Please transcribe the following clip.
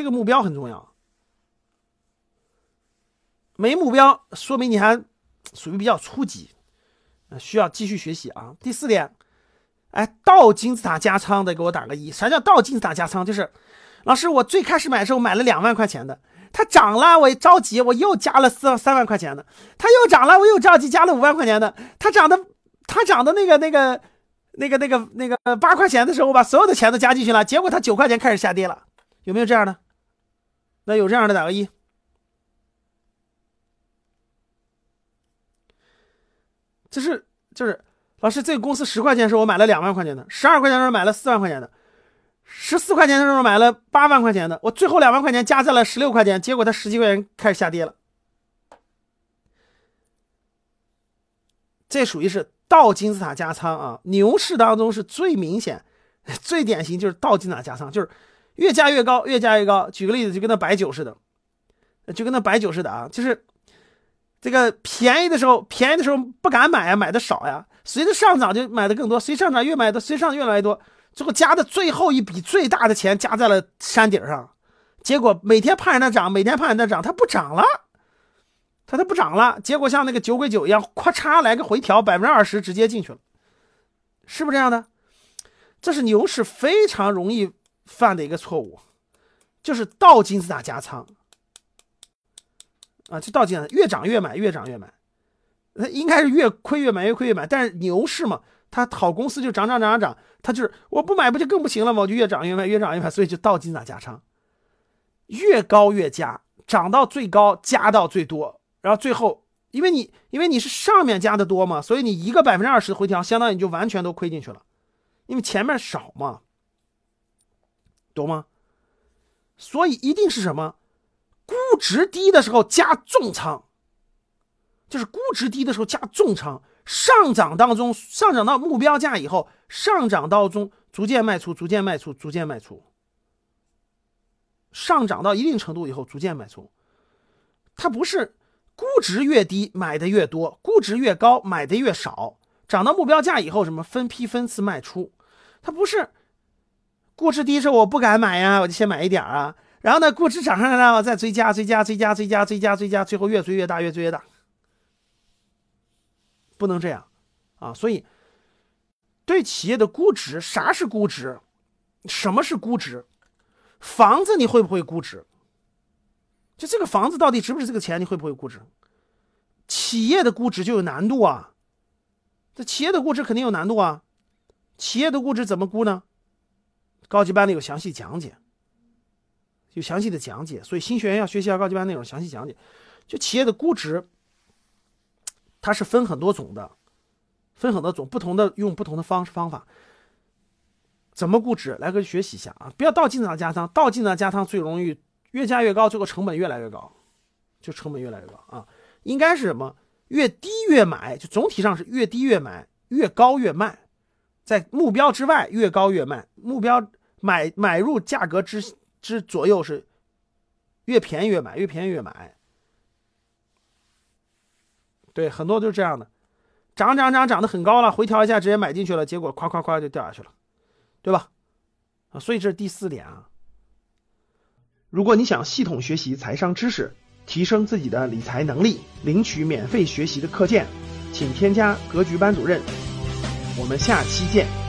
这个目标很重要。没目标，说明你还属于比较初级，需要继续学习啊。第四点，哎，倒金字塔加仓的，给我打个一。啥叫倒金字塔加仓？就是老师，我最开始买的时候买了两万块钱的，它涨了，我着急，我又加了四三万块钱的，它又涨了，我又着急加了五万块钱的，它涨的，它涨的那个那个那个那个那个八块钱的时候，我把所有的钱都加进去了，结果它九块钱开始下跌了，有没有这样的？那有这样的打个一。就是就是，老师，这个公司十块钱时候我买了两万块钱的，十二块钱的时候买了四万块钱的，十四块钱的时候买了八万块钱的，我最后两万块钱加在了十六块钱，结果它十几块钱开始下跌了。这属于是倒金字塔加仓啊！牛市当中是最明显、最典型就是倒金字塔加仓，就是越加越高，越加越高。举个例子，就跟那白酒似的，就跟那白酒似的啊，就是。这个便宜的时候，便宜的时候不敢买啊，买的少呀。随着上涨就买的更多，随上涨越买的，随上越来越多，最后加的最后一笔最大的钱加在了山顶上，结果每天盼着它涨，每天盼着它涨，它不涨了，它它不涨了，结果像那个酒鬼酒一样，咔嚓来个回调，百分之二十直接进去了，是不是这样的？这是牛市非常容易犯的一个错误，就是倒金字塔加仓。啊，就倒进来，越涨越买，越涨越买，那应该是越亏越买，越亏越买。但是牛市嘛，它好公司就涨涨涨涨涨，它就是我不买不就更不行了吗？我就越涨越卖，越涨越买，所以就倒金字塔加仓，越高越加，涨到最高加到最多，然后最后因为你因为你是上面加的多嘛，所以你一个百分之二十的回调，相当于你就完全都亏进去了，因为前面少嘛，懂吗？所以一定是什么？估值低的时候加重仓，就是估值低的时候加重仓。上涨当中，上涨到目标价以后，上涨当中逐渐卖出，逐渐卖出，逐渐卖出。上涨到一定程度以后，逐渐卖出。它不是估值越低买的越多，估值越高买的越少。涨到目标价以后，什么分批分次卖出？它不是估值低时候我不敢买呀，我就先买一点啊。然后呢，估值涨上来了，我再追加、追加、追加、追加、追加、追加，最后越追越大，越追越大，不能这样啊！所以，对企业的估值，啥是估值？什么是估值？房子你会不会估值？就这个房子到底值不值这个钱？你会不会估值？企业的估值就有难度啊！这企业的估值肯定有难度啊！企业的估值怎么估呢？高级班里有详细讲解。有详细的讲解，所以新学员要学习下高级班内容，详细讲解。就企业的估值，它是分很多种的，分很多种，不同的用不同的方式方法，怎么估值？来个学习一下啊！不要倒金字塔加仓，倒金字塔加仓最容易越加越高，最后成本越来越高，就成本越来越高啊！应该是什么？越低越买，就总体上是越低越买，越高越卖，在目标之外越高越卖，目标买买入价格之。之左右是越便宜越买，越便宜越买。对，很多都是这样的，涨涨涨涨得很高了，回调一下直接买进去了，结果夸夸夸就掉下去了，对吧？啊，所以这是第四点啊。如果你想系统学习财商知识，提升自己的理财能力，领取免费学习的课件，请添加格局班主任。我们下期见。